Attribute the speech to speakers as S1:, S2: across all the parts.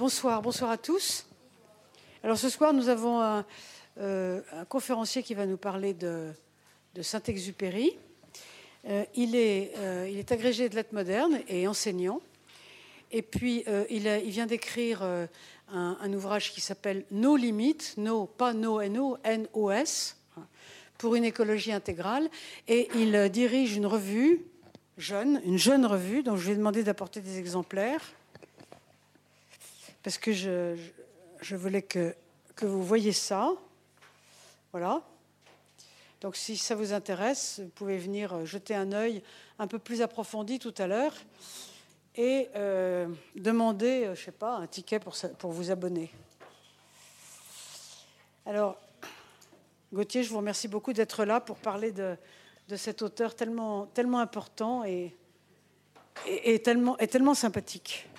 S1: bonsoir, bonsoir à tous. Alors ce soir, nous avons un, euh, conférencier qui va nous parler de, Saint-Exupéry. Euh, il, est, euh, il, est, agrégé de lettres modernes et enseignant. Et puis, il, vient d'écrire un, un, ouvrage qui s'appelle Nos limites, no, pas no, N-O, N-O-S, pour une écologie intégrale. Et il dirige une revue jeune, une jeune revue, dont je lui ai demandé d'apporter des exemplaires parce que je, voulais que, vous voyez ça. Voilà. Donc si ça vous intéresse, vous pouvez venir jeter un œil un peu plus approfondi tout à l'heure et euh, demander, euh, je sais pas, un ticket pour, vous abonner. Alors, Gauthier, je vous remercie beaucoup d'être là pour parler de, cet auteur tellement, tellement important et, tellement, et tellement sympathique.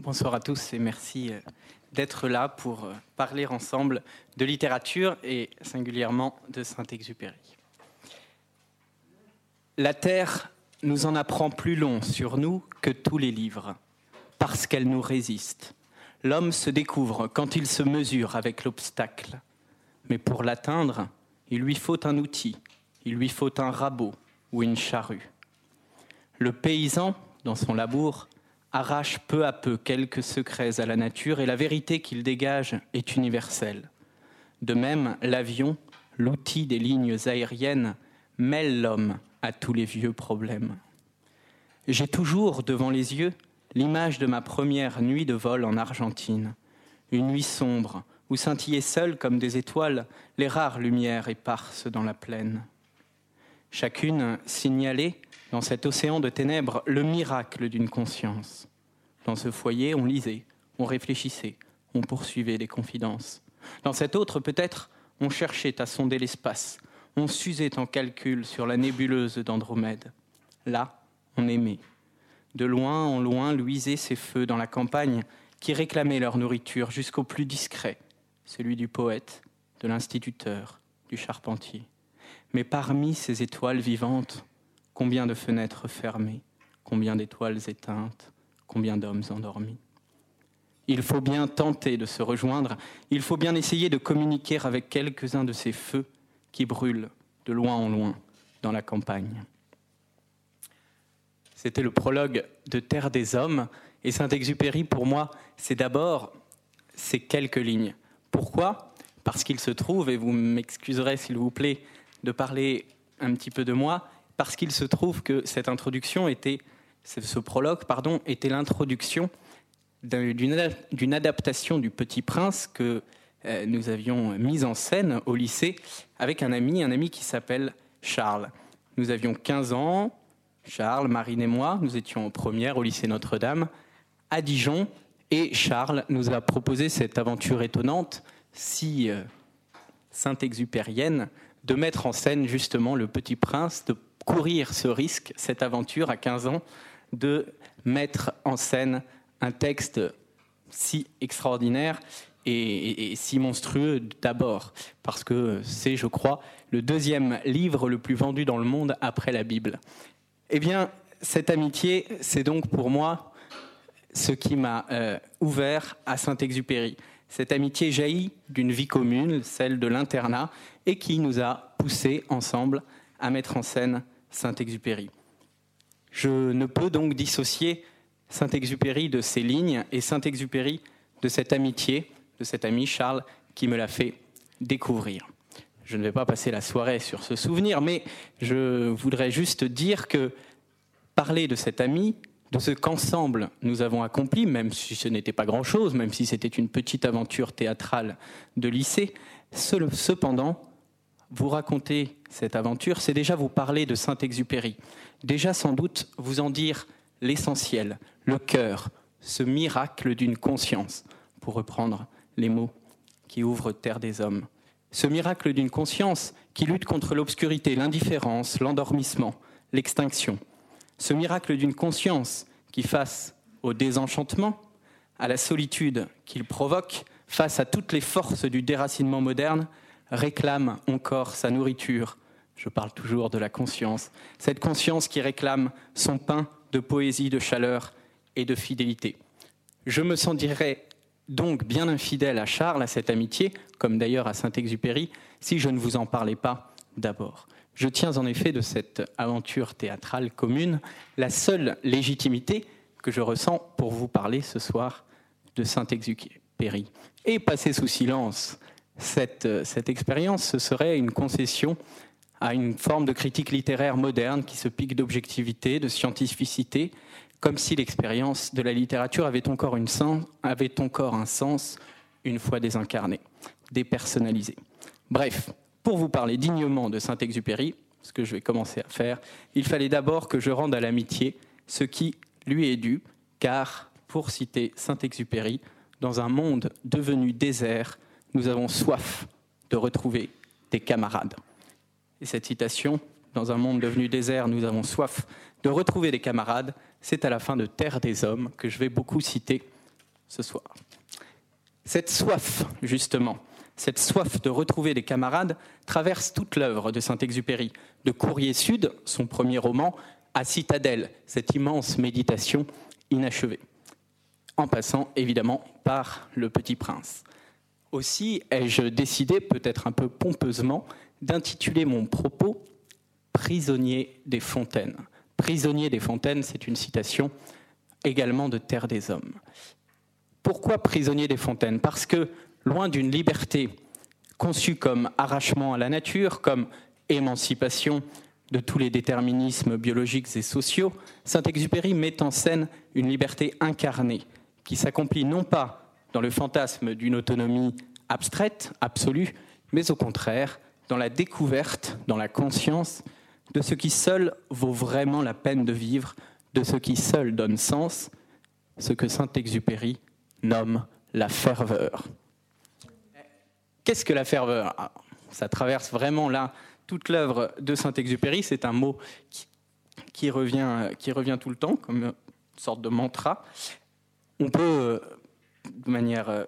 S2: Bonsoir à tous et merci euh, d'être là pour euh, parler ensemble de littérature et singulièrement de Saint-Exupéry. La Terre nous en apprend plus long sur nous que tous les livres, parce qu'elle nous résiste. L'homme se découvre quand il se mesure avec l'obstacle. Mais pour l'atteindre, il lui faut un outil, il lui faut un rabot ou une charrue. Le paysan, dans son labour, arrache peu à peu quelques secrets à la nature et la vérité qu'il dégage est universelle. De même, l'avion, l'outil des lignes aériennes, mêle l'homme à tous les vieux problèmes. J'ai toujours devant les yeux l'image de ma première nuit de vol en Argentine, une nuit sombre où scintillaient seules comme des étoiles les rares lumières éparses dans la plaine. Chacune signalait dans cet océan de ténèbres le miracle d'une conscience. Dans ce foyer, on lisait, on réfléchissait, on poursuivait des confidences. Dans cet autre, peut-être, on cherchait à sonder l'espace, on s'usait en calcul sur la nébuleuse d'Andromède. Là, on aimait. De loin en loin luisaient ces feux dans la campagne qui réclamaient leur nourriture jusqu'au plus discret, celui du poète, de l'instituteur, du charpentier. Mais parmi ces étoiles vivantes, Combien de fenêtres fermées, combien d'étoiles éteintes, combien d'hommes endormis. Il faut bien tenter de se rejoindre, il faut bien essayer de communiquer avec quelques-uns de ces feux qui brûlent de loin en loin dans la campagne. C'était le prologue de Terre des Hommes, et Saint-Exupéry, pour moi, c'est d'abord ces quelques lignes. Pourquoi? Parce qu'il se trouve, et vous m'excuserez s'il vous plaît de parler un petit peu de moi, parce qu'il se trouve que cette introduction était, ce prologue, pardon, était l'introduction d'une adaptation du Petit Prince que euh, nous avions mise en scène au lycée avec un ami, un ami qui s'appelle Charles. Nous avions 15 ans, Charles, Marine et moi, nous étions en première au lycée Notre-Dame à Dijon, et Charles nous a proposé cette aventure étonnante, si euh, saint-exupérienne, de mettre en scène justement le Petit Prince, de courir ce risque, cette aventure à 15 ans, de mettre en scène un texte si extraordinaire et, si monstrueux d'abord, parce que c'est, je crois, le deuxième livre le plus vendu dans le monde après la Bible. Eh bien, cette amitié, c'est donc pour moi ce qui m'a euh, ouvert à Saint-Exupéry. Cette amitié jaillit d'une vie commune, celle de l'internat, et qui nous a poussés ensemble à mettre en scène Saint-Exupéry. Je ne peux donc dissocier Saint-Exupéry de ces lignes et Saint-Exupéry de cette amitié, de cet ami Charles qui me l'a fait découvrir. Je ne vais pas passer la soirée sur ce souvenir, mais je voudrais juste dire que parler de cet ami, de ce qu'ensemble nous avons accompli, même si ce n'était pas grand-chose, même si c'était une petite aventure théâtrale de lycée, cependant, vous raconter cette aventure, c'est déjà vous parler de Saint-Exupéry. Déjà sans doute vous en dire l'essentiel, le cœur, ce miracle d'une conscience, pour reprendre les mots qui ouvrent Terre des Hommes. Ce miracle d'une conscience qui lutte contre l'obscurité, l'indifférence, l'endormissement, l'extinction. Ce miracle d'une conscience qui, face au désenchantement, à la solitude qu'il provoque, face à toutes les forces du déracinement moderne, réclame encore sa nourriture. Je parle toujours de la conscience. Cette conscience qui réclame son pain de poésie, de chaleur et de fidélité. Je me sentirais donc bien infidèle à Charles, à cette amitié, comme d'ailleurs à Saint-Exupéry, si je ne vous en parlais pas d'abord. Je tiens en effet de cette aventure théâtrale commune la seule légitimité que je ressens pour vous parler ce soir de Saint-Exupéry. Et passer sous silence cette, cette expérience, ce serait une concession à une forme de critique littéraire moderne qui se pique d'objectivité, de scientificité, comme si l'expérience de la littérature avait encore, une sens, avait encore un sens une fois désincarnée, dépersonnalisée. Bref, pour vous parler dignement de Saint-Exupéry, ce que je vais commencer à faire, il fallait d'abord que je rende à l'amitié ce qui lui est dû, car, pour citer Saint-Exupéry, dans un monde devenu désert, nous avons soif de retrouver des camarades. Et cette citation, dans un monde devenu désert, nous avons soif de retrouver des camarades, c'est à la fin de Terre des Hommes que je vais beaucoup citer ce soir. Cette soif, justement, cette soif de retrouver des camarades traverse toute l'œuvre de Saint-Exupéry, de Courrier Sud, son premier roman, à Citadelle, cette immense méditation inachevée, en passant évidemment par Le Petit Prince. Aussi ai-je décidé, peut-être un peu pompeusement, d'intituler mon propos Prisonnier des fontaines. Prisonnier des fontaines, c'est une citation également de Terre des Hommes. Pourquoi prisonnier des fontaines? Parce que, loin d'une liberté conçue comme arrachement à la nature, comme émancipation de tous les déterminismes biologiques et sociaux, Saint-Exupéry met en scène une liberté incarnée qui s'accomplit non pas dans le fantasme d'une autonomie abstraite, absolue, mais au contraire dans la découverte, dans la conscience de ce qui seul vaut vraiment la peine de vivre, de ce qui seul donne sens, ce que Saint-Exupéry nomme la ferveur. Qu'est-ce que la ferveur? Ah, Ça traverse vraiment là toute l'œuvre de Saint-Exupéry. C'est un mot qui, revient, qui revient tout le temps, comme une sorte de mantra. On peut, euh, de manière euh,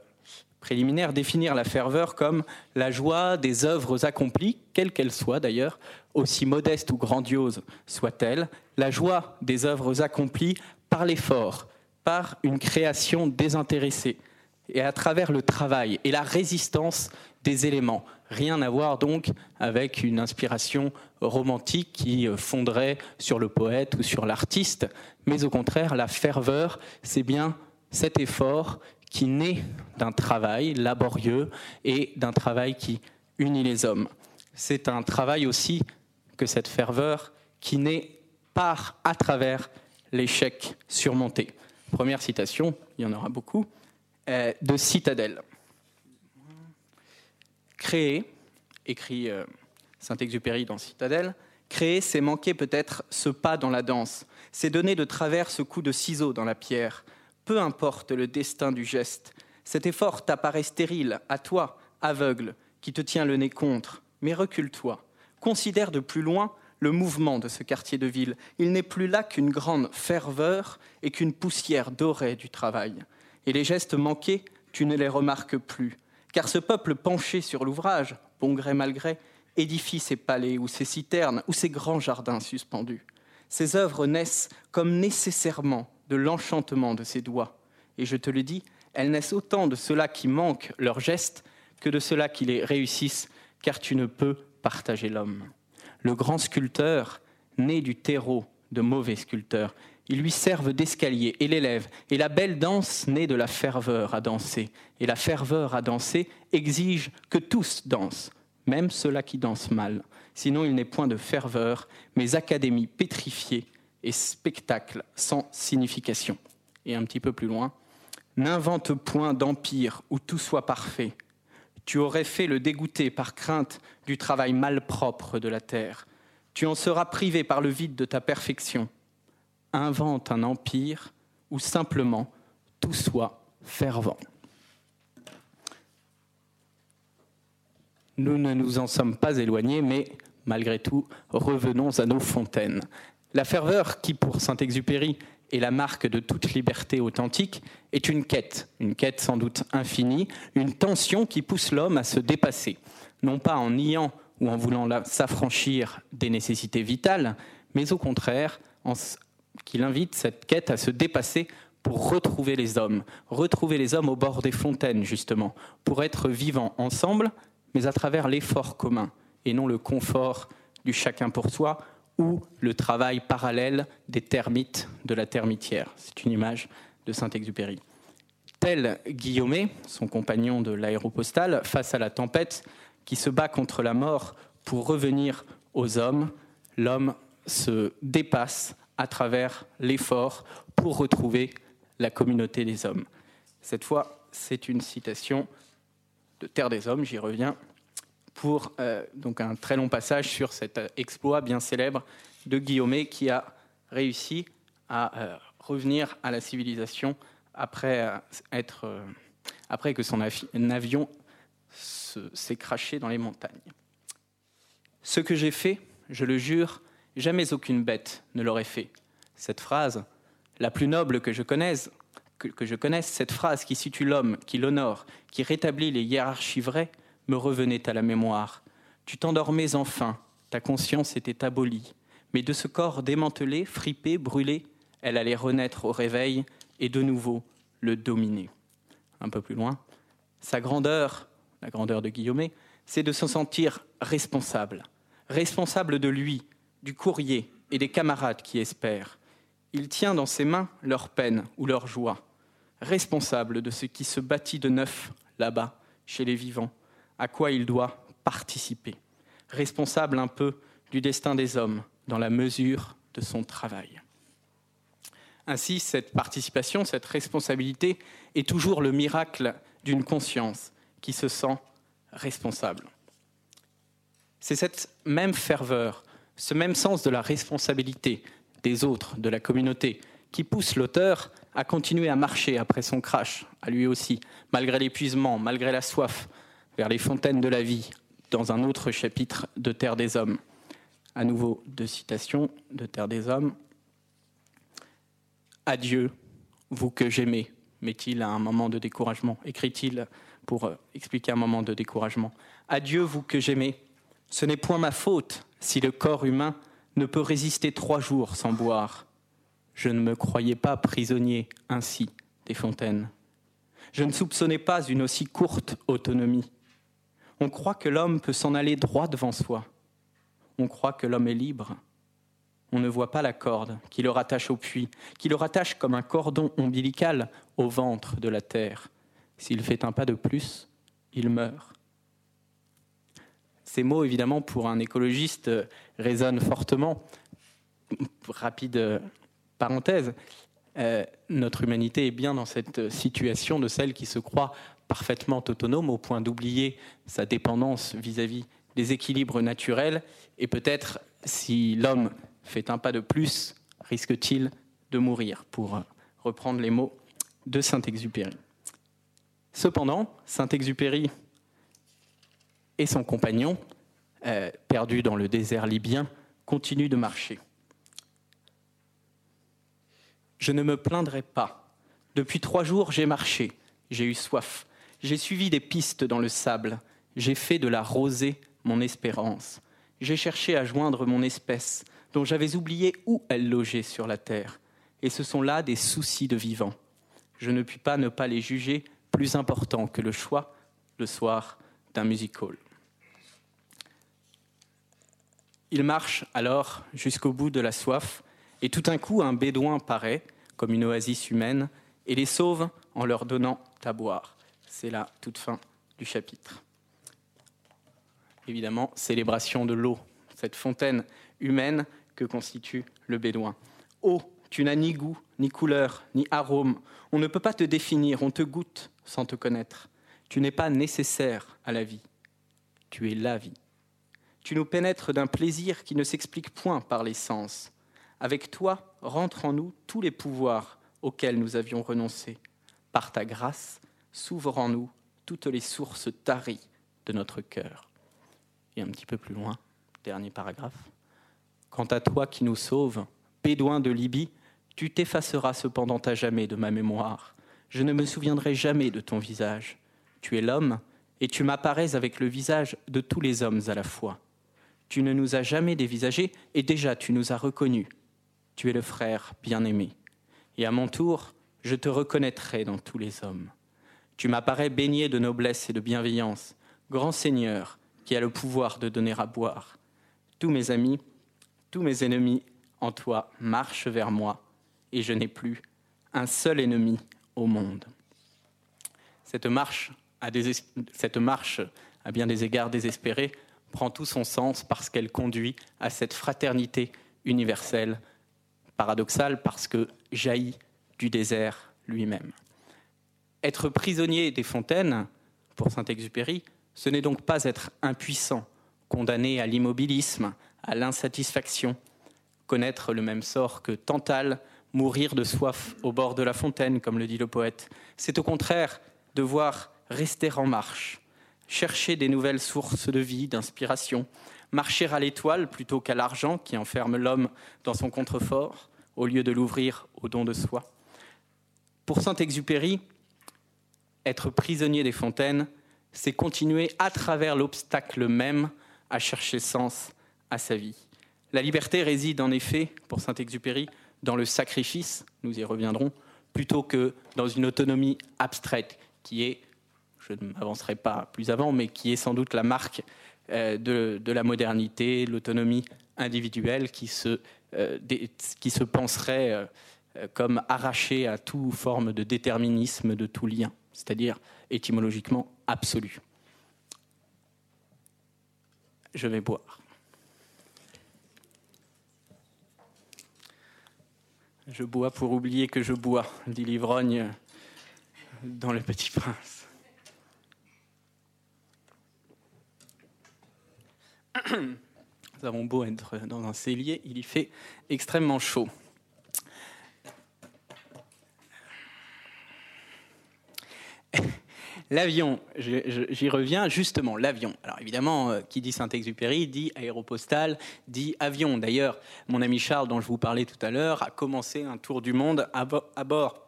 S2: préliminaire, définir la ferveur comme la joie des œuvres accomplies, quelles qu'elles soient d'ailleurs, aussi modestes ou grandioses soient-elles, la joie des œuvres accomplies par l'effort, par une création désintéressée, et à travers le travail et la résistance des éléments. Rien à voir donc avec une inspiration romantique qui fonderait sur le poète ou sur l'artiste, mais au contraire, la ferveur, c'est bien cet effort qui naît d'un travail laborieux et d'un travail qui unit les hommes. C'est un travail aussi que cette ferveur qui naît par à travers l'échec surmonté. Première citation, il y en aura beaucoup, de Citadelle. Créer, écrit euh, Saint-Exupéry dans Citadelle, créer, c'est manquer peut-être ce pas dans la danse, c'est donner de travers ce coup de ciseau dans la pierre, peu importe le destin du geste. Cet effort t'apparaît stérile, à toi, aveugle, qui te tient le nez contre. Mais recule-toi. Considère de plus loin le mouvement de ce quartier de ville. Il n'est plus là qu'une grande ferveur et qu'une poussière dorée du travail. Et les gestes manqués, tu ne les remarques plus. Car ce peuple penché sur l'ouvrage, bon gré mal gré, édifie ses palais ou ses citernes ou ses grands jardins suspendus. Ces œuvres naissent comme nécessairement de l'enchantement de ses doigts. Et je te le dis, elles naissent autant de ceux-là qui manquent leurs gestes que de ceux-là qui les réussissent, car tu ne peux partager l'homme. Le grand sculpteur, né du terreau de mauvais sculpteurs, ils lui servent d'escalier et l'élève. Et la belle danse naît de la ferveur à danser. Et la ferveur à danser exige que tous dansent, même ceux-là qui dansent mal. Sinon, il n'est point de ferveur, mais académie pétrifiée et spectacle sans signification. Et un petit peu plus loin, n'invente point d'empire où tout soit parfait. Tu aurais fait le dégoûter par crainte du travail malpropre de la terre. Tu en seras privé par le vide de ta perfection. Invente un empire où simplement tout soit fervent. Nous ne nous en sommes pas éloignés, mais malgré tout, revenons à nos fontaines. La ferveur, qui pour Saint-Exupéry est la marque de toute liberté authentique, est une quête, une quête sans doute infinie, une tension qui pousse l'homme à se dépasser, non pas en niant ou en voulant s'affranchir des nécessités vitales, mais au contraire, en, qu'il invite cette quête à se dépasser pour retrouver les hommes, retrouver les hommes au bord des fontaines, justement, pour être vivants ensemble, mais à travers l'effort commun, et non le confort du chacun pour soi ou le travail parallèle des termites de la termitière. C'est une image de Saint-Exupéry. Tel Guillaumet, son compagnon de l'aéropostale, face à la tempête, qui se bat contre la mort pour revenir aux hommes, l'homme se dépasse à travers l'effort pour retrouver la communauté des hommes. Cette fois, c'est une citation de Terre des Hommes, j'y reviens, pour euh, donc un très long passage sur cet exploit bien célèbre de Guillaumet qui a réussi à euh, revenir à la civilisation euh, après que son avion s'est craché dans les montagnes. Ce que j'ai fait, je le jure, jamais aucune bête ne l'aurait fait. Cette phrase, la plus noble que je connaisse, que, je connaisse, cette phrase qui situe l'homme, qui l'honore, qui rétablit les hiérarchies vraies, me revenait à la mémoire. Tu t'endormais enfin, ta conscience était abolie, mais de ce corps démantelé, fripé, brûlé, elle allait renaître au réveil et de nouveau le dominer. Un peu plus loin, sa grandeur, la grandeur de Guillaumet, c'est de se sentir responsable, responsable de lui, du courrier et des camarades qui espèrent. Il tient dans ses mains leur peine ou leur joie, responsable de ce qui se bâtit de neuf là-bas, chez les vivants, à quoi il doit participer, responsable un peu du destin des hommes dans la mesure de son travail. Ainsi, cette participation, cette responsabilité est toujours le miracle d'une conscience qui se sent responsable. C'est cette même ferveur, ce même sens de la responsabilité des autres, de la communauté, qui pousse l'auteur à continuer à marcher après son crash, à lui aussi, malgré l'épuisement, malgré la soif, vers les fontaines de la vie, dans un autre chapitre de Terre des Hommes. À nouveau, deux citations de Terre des Hommes. Adieu, vous que j'aimais, met-il à un moment de découragement, écrit-il pour euh, expliquer un moment de découragement. Adieu, vous que j'aimais, ce n'est point ma faute si le corps humain ne peut résister trois jours sans boire. Je ne me croyais pas prisonnier ainsi des fontaines. Je ne soupçonnais pas une aussi courte autonomie. On croit que l'homme peut s'en aller droit devant soi. On croit que l'homme est libre. On ne voit pas la corde qui le rattache au puits, qui le rattache comme un cordon ombilical au ventre de la terre. S'il fait un pas de plus, il meurt. Ces mots, évidemment, pour un écologiste, résonnent fortement. Rapide parenthèse, euh, notre humanité est bien dans cette situation de celle qui se croit parfaitement autonome au point d'oublier sa dépendance vis-à-vis des équilibres naturels. Et peut-être, si l'homme fait un pas de plus, risque-t-il de mourir, pour reprendre les mots de Saint-Exupéry. Cependant, Saint-Exupéry et son compagnon, euh, perdus dans le désert libyen, continuent de marcher. Je ne me plaindrai pas. Depuis trois jours, j'ai marché, j'ai eu soif, j'ai suivi des pistes dans le sable, j'ai fait de la rosée mon espérance, j'ai cherché à joindre mon espèce, dont j'avais oublié où elle logeait sur la terre, et ce sont là des soucis de vivant. Je ne puis pas ne pas les juger plus important que le choix, le soir, d'un music hall. Il marche alors jusqu'au bout de la soif, et tout d'un coup un bédouin paraît, comme une oasis humaine, et les sauve en leur donnant à boire. C'est la toute fin du chapitre. Évidemment, célébration de l'eau, cette fontaine humaine que constitue le bédouin. Eau, tu n'as ni goût, ni couleur, ni arôme. On ne peut pas te définir, on te goûte sans te connaître. Tu n'es pas nécessaire à la vie. Tu es la vie. Tu nous pénètres d'un plaisir qui ne s'explique point par les sens. Avec toi rentrent en nous tous les pouvoirs auxquels nous avions renoncé. Par ta grâce, s'ouvrent en nous toutes les sources taries de notre cœur. Et un petit peu plus loin, dernier paragraphe. Quant à toi qui nous sauves, Bédouin de Libye, tu t'effaceras cependant à jamais de ma mémoire. Je ne me souviendrai jamais de ton visage. Tu es l'homme, et tu m'apparais avec le visage de tous les hommes à la fois. Tu ne nous as jamais dévisagés, et déjà tu nous as reconnus. Tu es le frère bien-aimé. Et à mon tour, je te reconnaîtrai dans tous les hommes. Tu m'apparais baigné de noblesse et de bienveillance, grand Seigneur qui a le pouvoir de donner à boire. Tous mes amis, tous mes ennemis en toi marchent vers moi, et je n'ai plus un seul ennemi au monde. Cette marche, à bien des égards désespérée, prend tout son sens parce qu'elle conduit à cette fraternité universelle, paradoxale parce que jaillit du désert lui-même. Être prisonnier des fontaines, pour Saint-Exupéry, ce n'est donc pas être impuissant, condamné à l'immobilisme, à l'insatisfaction, connaître le même sort que Tantale, mourir de soif au bord de la fontaine, comme le dit le poète. C'est au contraire devoir rester en marche, chercher des nouvelles sources de vie, d'inspiration, marcher à l'étoile plutôt qu'à l'argent qui enferme l'homme dans son contrefort, au lieu de l'ouvrir au don de soi. Pour Saint-Exupéry, être prisonnier des fontaines, c'est continuer à travers l'obstacle même à chercher sens à sa vie. La liberté réside en effet, pour Saint-Exupéry, dans le sacrifice, nous y reviendrons, plutôt que dans une autonomie abstraite, qui est, je ne m'avancerai pas plus avant, mais qui est sans doute la marque euh, de, la modernité, l'autonomie individuelle qui se, euh, qui se penserait euh, comme arrachée à toute forme de déterminisme, de tout lien, c'est-à-dire étymologiquement absolu. Je vais boire. Je bois pour oublier que je bois, dit l'ivrogne dans Le Petit Prince. Nous avons beau être dans un cellier, il y fait extrêmement chaud. L'avion, j'y reviens justement, l'avion. Alors évidemment, euh, qui dit Saint-Exupéry dit aéropostale, dit avion. D'ailleurs, mon ami Charles, dont je vous parlais tout à l'heure, a commencé un tour du monde à, bord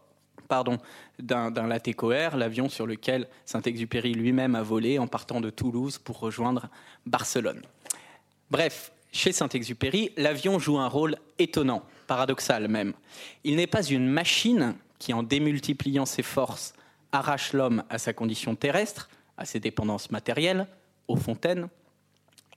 S2: pardon, d'un Latécoère, l'avion sur lequel Saint-Exupéry lui-même a volé en partant de Toulouse pour rejoindre Barcelone. Bref, chez Saint-Exupéry, l'avion joue un rôle étonnant, paradoxal même. Il n'est pas une machine qui, en démultipliant ses forces, arrache l'homme à sa condition terrestre, à ses dépendances matérielles, aux fontaines.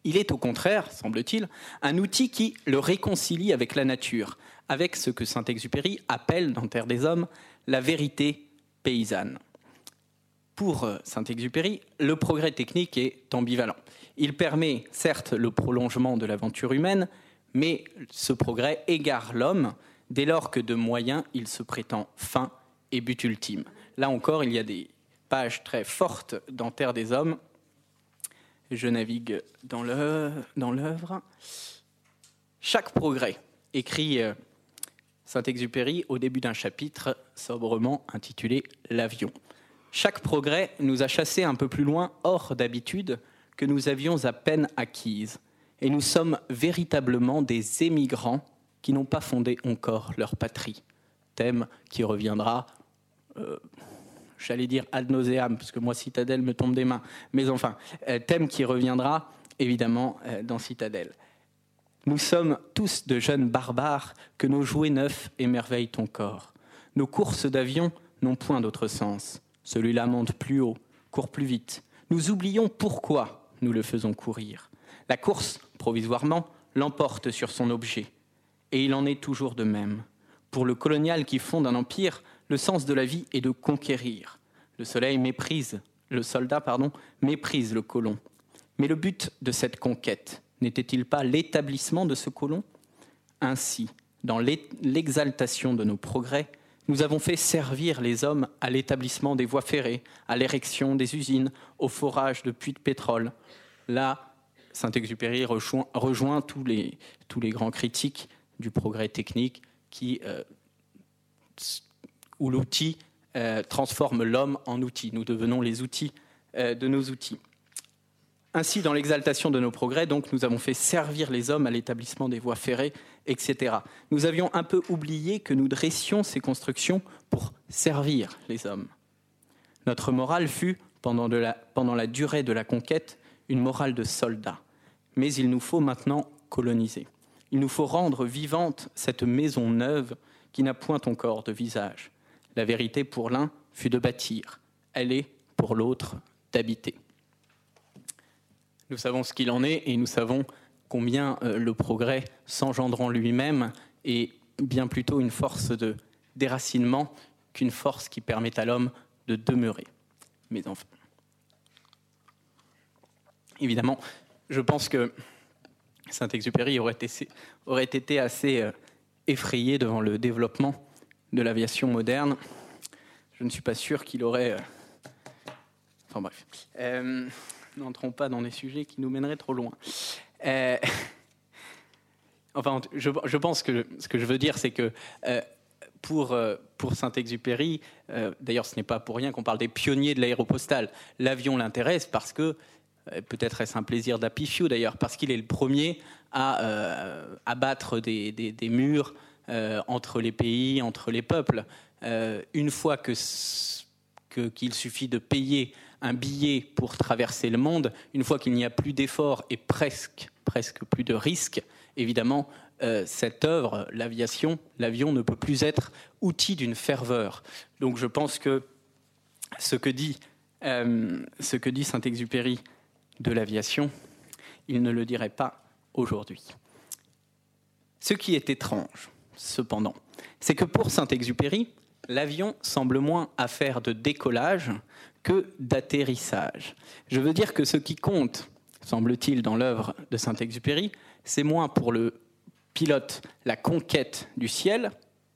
S2: Il est au contraire, semble-t-il, un outil qui le réconcilie avec la nature, avec ce que Saint-Exupéry appelle dans Terre des Hommes la vérité paysanne. Pour Saint-Exupéry, le progrès technique est ambivalent. Il permet certes le prolongement de l'aventure humaine, mais ce progrès égare l'homme dès lors que de moyens il se prétend fin et but ultime. Là encore, il y a des pages très fortes dans Terre des Hommes. Je navigue dans l'œuvre. Chaque progrès, écrit euh, Saint-Exupéry au début d'un chapitre sobrement intitulé L'avion. Chaque progrès nous a chassés un peu plus loin hors d'habitude que nous avions à peine acquise. Et nous sommes véritablement des émigrants qui n'ont pas fondé encore leur patrie. Thème qui reviendra j'allais dire ad nauseam, parce moi, Citadelle me tombe des mains. Mais enfin, euh, thème qui reviendra évidemment euh, dans Citadelle. Nous sommes tous de jeunes barbares que nos jouets neufs émerveillent ton corps. Nos courses d'avion n'ont point d'autre sens. Celui-là monte plus haut, court plus vite. Nous oublions pourquoi nous le faisons courir. La course, provisoirement, l'emporte sur son objet. Et il en est toujours de même. Pour le colonial qui fonde un empire, le sens de la vie est de conquérir. Le soleil méprise, le soldat, pardon, méprise le colon. Mais le but de cette conquête n'était-il pas l'établissement de ce colon? Ainsi, dans l'exaltation de nos progrès, nous avons fait servir les hommes à l'établissement des voies ferrées, à l'érection des usines, au forage de puits de pétrole. Là, Saint-Exupéry rejoint, tous, les, grands critiques du progrès technique qui euh, où l'outil euh, transforme l'homme en outil. Nous devenons les outils euh, de nos outils. Ainsi, dans l'exaltation de nos progrès, donc, nous avons fait servir les hommes à l'établissement des voies ferrées, etc. Nous avions un peu oublié que nous dressions ces constructions pour servir les hommes. Notre morale fut, pendant, la, pendant la durée de la conquête, une morale de soldat. Mais il nous faut maintenant coloniser. Il nous faut rendre vivante cette maison neuve qui n'a point encore de visage La vérité pour l'un fut de bâtir, elle est pour l'autre d'habiter. Nous savons ce qu'il en est et nous savons combien euh, le progrès s'engendrant lui-même est bien plutôt une force de déracinement qu'une force qui permet à l'homme de demeurer. Mes enfants. Évidemment, je pense que Saint-Exupéry aurait été, aurait été assez euh, effrayé devant le développement de l'aviation moderne. Je ne suis pas sûr qu'il aurait. Euh, enfin bref. Euh, n'entrons pas dans des sujets qui nous mèneraient trop loin. Enfin, je, pense que ce que je veux dire, c'est que pour, pour Saint-Exupéry, d'ailleurs ce n'est pas pour rien qu'on parle des pionniers de l'aéropostale, l'avion l'intéresse parce que euh, peut-être est-ce un plaisir d'apifiou d'ailleurs, parce qu'il est le premier à euh, abattre des, murs euh, entre les pays, entre les peuples. une fois que qu'il suffit de payer un billet pour traverser le monde, une fois qu'il n'y a plus d'efforts et presque, presque plus de risques, évidemment, cette œuvre, l'aviation, l'avion ne peut plus être outil d'une ferveur. Donc je pense que ce que dit, ce que dit Saint-Exupéry de l'aviation, il ne le dirait pas aujourd'hui. Ce qui est étrange, cependant, c'est que pour Saint-Exupéry, l'avion semble moins affaire de décollage que d'atterrissage. Je veux dire que ce qui compte, semble-t-il, dans l'œuvre de Saint-Exupéry, c'est moins pour le pilote la conquête du ciel,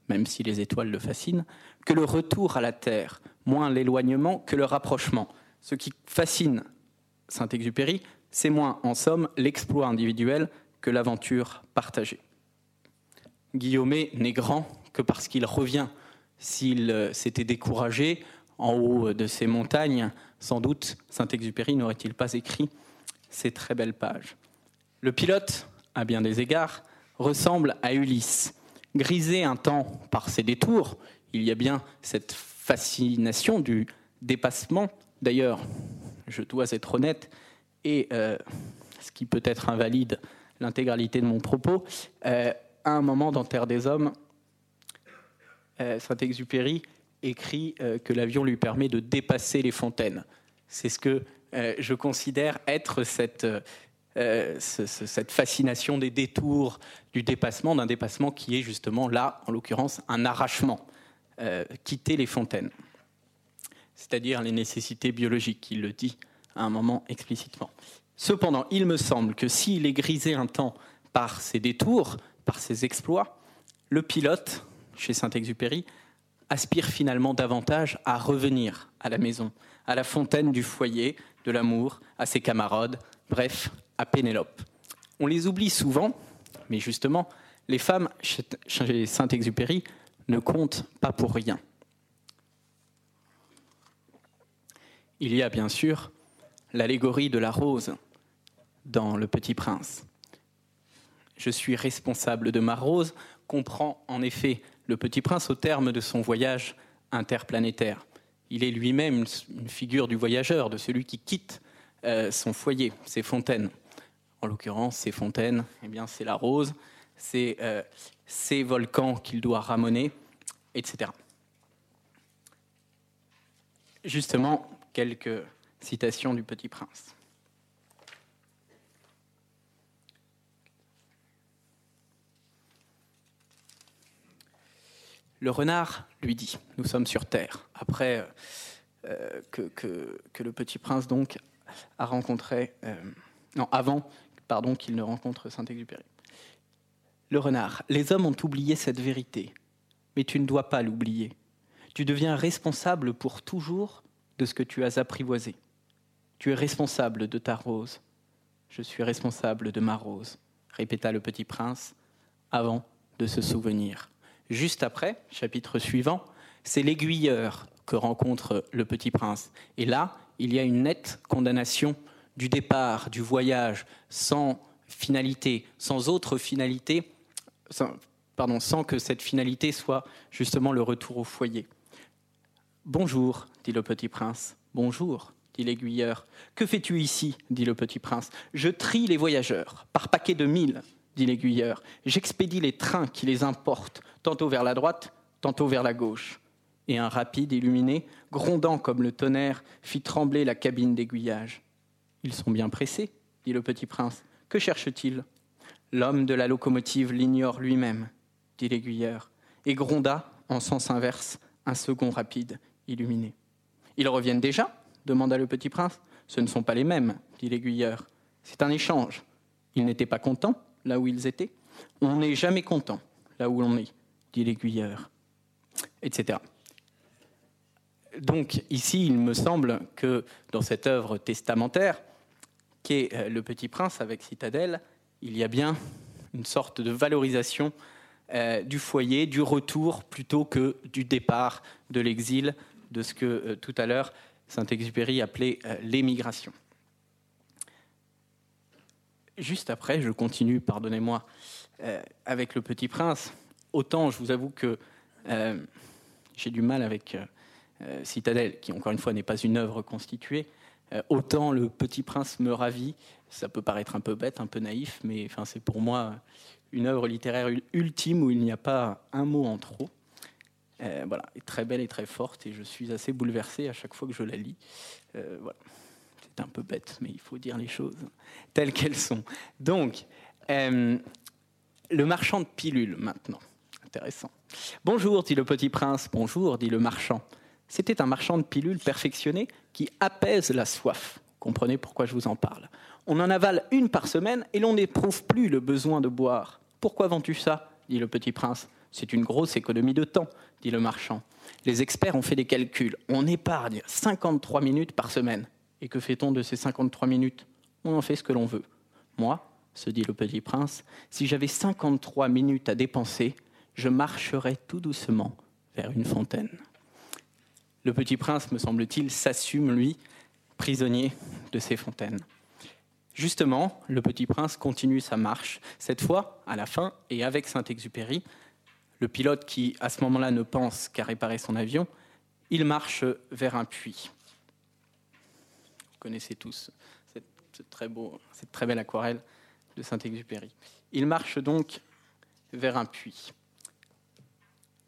S2: même si les étoiles le fascinent, que le retour à la Terre, moins l'éloignement que le rapprochement. Ce qui fascine Saint-Exupéry, c'est moins, en somme, l'exploit individuel que l'aventure partagée. Guillaumet n'est grand que parce qu'il revient. S'il euh, s'était découragé en haut de ces montagnes, sans doute Saint-Exupéry n'aurait-il pas écrit ces très belles pages. Le pilote, à bien des égards, ressemble à Ulysse. Grisé un temps par ses détours, il y a bien cette fascination du dépassement. D'ailleurs, je dois être honnête, et euh, ce qui peut être invalide l'intégralité de mon propos, euh, à un moment dans Terre des Hommes, euh, Saint-Exupéry écrit que l'avion lui permet de dépasser les fontaines. C'est ce que je considère être cette, cette fascination des détours, du dépassement, d'un dépassement qui est justement là, en l'occurrence, un arrachement, quitter les fontaines c'est-à-dire les nécessités biologiques, il le dit à un moment explicitement. Cependant, il me semble que s'il est grisé un temps par ses détours, par ses exploits, le pilote, chez Saint-Exupéry, aspire finalement davantage à revenir à la maison, à la fontaine du foyer, de l'amour, à ses camarades, bref, à Pénélope. On les oublie souvent, mais justement, les femmes chez Saint-Exupéry ne comptent pas pour rien. Il y a bien sûr l'allégorie de la rose dans Le Petit Prince. Je suis responsable de ma rose comprend en effet le Petit Prince au terme de son voyage interplanétaire. Il est lui-même une figure du voyageur, de celui qui quitte euh, son foyer, ses fontaines. En l'occurrence, ces fontaines, eh bien, c'est la rose, c'est euh, ces volcans qu'il doit ramener, etc. Justement, quelques citations du Petit Prince. Le renard lui dit, nous sommes sur Terre, après euh, que, le petit prince donc a rencontré, euh, non, avant, pardon, qu'il ne rencontre Saint-Exupéry. Le renard, les hommes ont oublié cette vérité, mais tu ne dois pas l'oublier. Tu deviens responsable pour toujours de ce que tu as apprivoisé. Tu es responsable de ta rose. Je suis responsable de ma rose, répéta le petit prince avant de se souvenir. Juste après, chapitre suivant, c'est l'aiguilleur que rencontre le petit prince. Et là, il y a une nette condamnation du départ, du voyage, sans finalité, sans autre finalité, pardon, sans que cette finalité soit justement le retour au foyer. Bonjour, dit le petit prince. Bonjour, dit l'aiguilleur. Que fais-tu ici dit le petit prince? Je trie les voyageurs, par paquet de mille, dit l'aiguilleur. J'expédie les trains qui les importent, tantôt vers la droite, tantôt vers la gauche. et un rapide illuminé, grondant comme le tonnerre, fit trembler la cabine d'aiguillage. Ils sont bien pressés, dit le petit prince. Que cherche-t-il? L'homme de la locomotive l'ignore lui-même, dit l'aiguilleur, et gronda, en sens inverse, un second rapide, illuminé. Ils reviennent déjà? demanda le petit prince. Ce ne sont pas les mêmes, dit l'aiguilleur. C'est un échange. Ils n'étaient pas contents là où ils étaient. On n'est jamais content là où l'on est, dit l'aiguilleur, etc. Donc ici, il me semble que dans cette œuvre testamentaire, qu'est euh, Le Petit Prince avec Citadelle, il y a bien une sorte de valorisation euh, du foyer, du retour, plutôt que du départ de l'exil, de ce que euh, tout à l'heure Saint-Exupéry appelait l'émigration. Juste après, je continue, pardonnez-moi, avec Le Petit Prince. Autant, je vous avoue que j'ai du mal avec Citadelle, qui encore une fois n'est pas une œuvre constituée, euh, autant Le Petit Prince me ravit. Ça peut paraître un peu bête, un peu naïf, mais enfin, c'est pour moi une œuvre littéraire ultime où il n'y a pas un mot en trop. Euh, voilà, très belle et très forte, et je suis assez bouleversé à chaque fois que je la lis. Euh, voilà. C'est un peu bête, mais il faut dire les choses telles qu'elles sont. Donc, le marchand de pilules maintenant. Intéressant. Bonjour, dit le petit prince. Bonjour, dit le marchand. C'était un marchand de pilules perfectionné qui apaise la soif. Comprenez pourquoi je vous en parle. On en avale une par semaine et l'on n'éprouve plus le besoin de boire. Pourquoi vends-tu ça? dit le petit prince. C'est une grosse économie de temps, dit le marchand. Les experts ont fait des calculs. On épargne 53 minutes par semaine. Et que fait-on de ces 53 minutes? On en fait ce que l'on veut. Moi, se dit le petit prince, si j'avais 53 minutes à dépenser, je marcherais tout doucement vers une fontaine. Le petit prince, me semble-t-il, s'assume, lui, prisonnier de ces fontaines. Justement, le petit prince continue sa marche, cette fois à la fin et avec Saint-Exupéry, le pilote qui, à ce moment-là, ne pense qu'à réparer son avion, il marche vers un puits. Vous connaissez tous cette, très, beau, cette très belle aquarelle de Saint-Exupéry. Il marche donc vers un puits.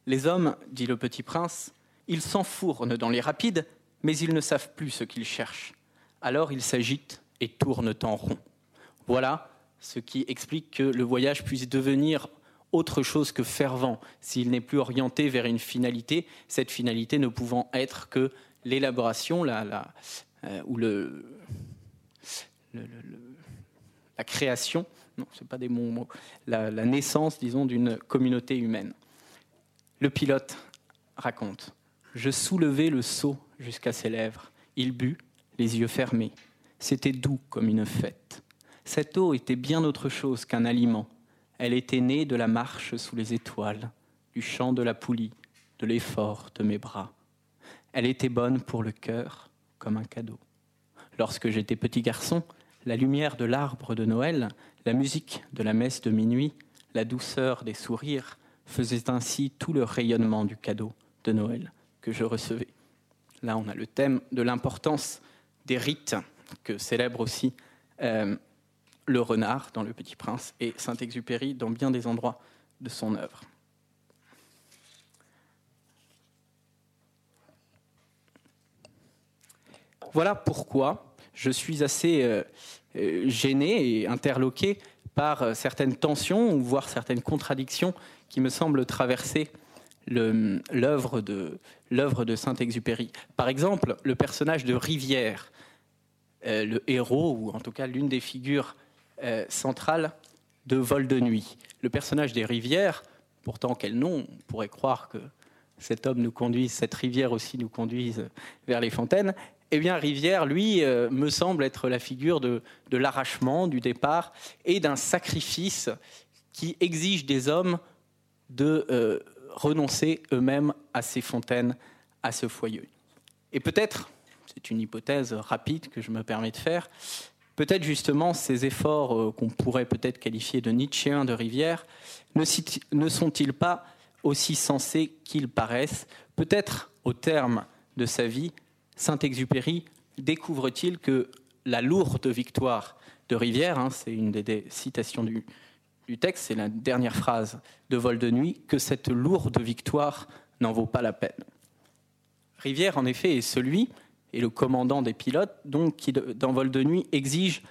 S2: Les hommes, dit le petit prince, ils s'enfournent dans les rapides, mais ils ne savent plus ce qu'ils cherchent. Alors ils s'agitent et tournent en rond. Voilà ce qui explique que le voyage puisse devenir autre chose que fervent s'il n'est plus orienté vers une finalité, cette finalité ne pouvant être que l'élaboration la, euh, ou le, la création, non, c'est pas des mots, la naissance, disons, d'une communauté humaine. Le pilote raconte je soulevai le seau jusqu'à ses lèvres. Il but, les yeux fermés. C'était doux comme une fête. Cette eau était bien autre chose qu'un aliment. Elle était née de la marche sous les étoiles, du chant de la poulie, de l'effort de mes bras. Elle était bonne pour le cœur, comme un cadeau. Lorsque j'étais petit garçon, la lumière de l'arbre de Noël, la musique de la messe de minuit, la douceur des sourires faisaient ainsi tout le rayonnement du cadeau de Noël que je recevais. Là, on a le thème de l'importance des rites que célèbre aussi euh, le renard dans Le Petit Prince et Saint-Exupéry dans bien des endroits de son œuvre. Voilà pourquoi je suis assez euh, euh, gêné et interloqué par certaines tensions voire certaines contradictions qui me semblent traverser l'œuvre de, de Saint-Exupéry. Par exemple, le personnage de Rivière, euh, le héros, ou en tout cas l'une des figures euh, centrales de Vol de nuit. Le personnage des rivières, pourtant quel nom, on pourrait croire que cet homme nous conduise, cette rivière aussi nous conduise vers les fontaines? Eh bien, Rivière, lui, euh, me semble être la figure de, de l'arrachement, du départ et d'un sacrifice qui exige des hommes de renoncer eux-mêmes à ces fontaines, à ce foyer. Et peut-être, c'est une hypothèse rapide que je me permets de faire, peut-être justement ces efforts euh, qu'on pourrait peut-être qualifier de nietzschéens de rivière ne, sont-ils pas aussi sensés qu'ils paraissent? Peut-être au terme de sa vie, Saint-Exupéry découvre-t-il que la lourde victoire de Rivière, hein, c'est une des citations du, du texte, c'est la dernière phrase de Vol de nuit, que cette lourde victoire n'en vaut pas la peine. Rivière, en effet, est celui, et le commandant des pilotes, donc, qui, dans Vol de nuit, exige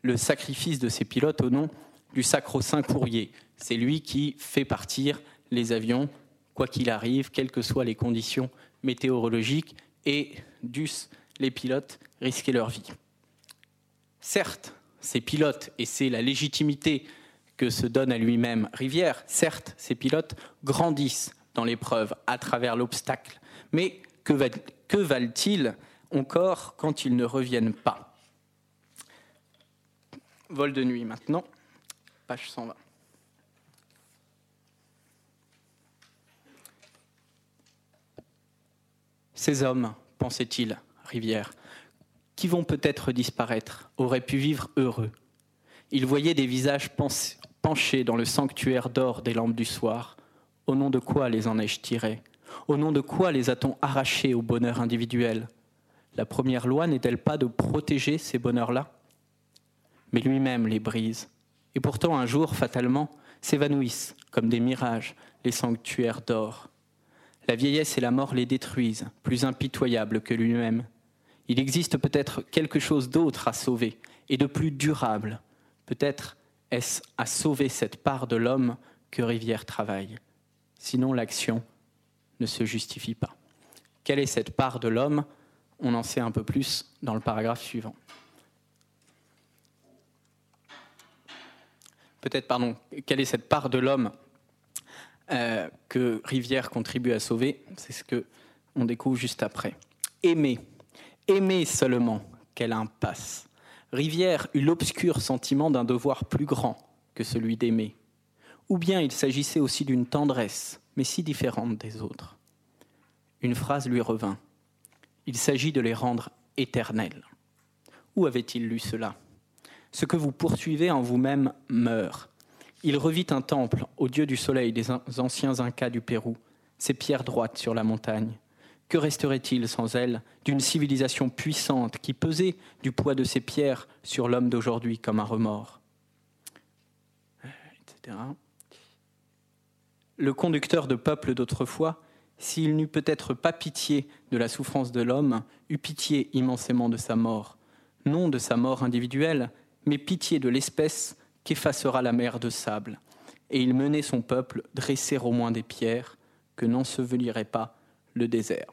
S2: le sacrifice de ses pilotes au nom du sacro-saint courrier. C'est lui qui fait partir les avions, quoi qu'il arrive, quelles que soient les conditions météorologiques, et dussent les pilotes risquer leur vie. Certes, ces pilotes, et c'est la légitimité que se donne à lui-même Rivière, certes, ces pilotes grandissent dans l'épreuve à travers l'obstacle, mais que, valent-ils encore quand ils ne reviennent pas? Vol de nuit maintenant, page 120. Ces hommes, pensait-il, Rivière, qui vont peut-être disparaître, auraient pu vivre heureux. Il voyait des visages penchés dans le sanctuaire d'or des lampes du soir. Au nom de quoi les en ai-je tirés? Au nom de quoi les a-t-on arrachés au bonheur individuel? La première loi n'est-elle pas de protéger ces bonheurs-là? Mais lui-même les brise. Et pourtant, un jour, fatalement, s'évanouissent, comme des mirages, les sanctuaires d'or. La vieillesse et la mort les détruisent, plus impitoyables que lui-même. Il existe peut-être quelque chose d'autre à sauver, et de plus durable. Peut-être est-ce à sauver cette part de l'homme que Rivière travaille? Sinon, l'action ne se justifie pas. Quelle est cette part de l'homme? On en sait un peu plus dans le paragraphe suivant. Peut-être, pardon, quelle est cette part de l'homme euh, que Rivière contribue à sauver, c'est ce que on découvre juste après. Aimer, aimer seulement, quelle impasse. Rivière eut l'obscur sentiment d'un devoir plus grand que celui d'aimer. Ou bien il s'agissait aussi d'une tendresse, mais si différente des autres. Une phrase lui revint. Il s'agit de les rendre éternels. Où avait-il lu cela? Ce que vous poursuivez en vous-même meurt, il revit un temple au dieu du soleil des anciens Incas du Pérou, ses pierres droites sur la montagne. Que resterait-il sans elles d'une civilisation puissante qui pesait du poids de ses pierres sur l'homme d'aujourd'hui comme un remords Etc. Le conducteur de peuple d'autrefois, s'il n'eut peut-être pas pitié de la souffrance de l'homme, eut pitié immensément de sa mort, non de sa mort individuelle, mais pitié de l'espèce qu'effacera la mer de sable, et il menait son peuple dresser au moins des pierres que n'ensevelirait pas le désert.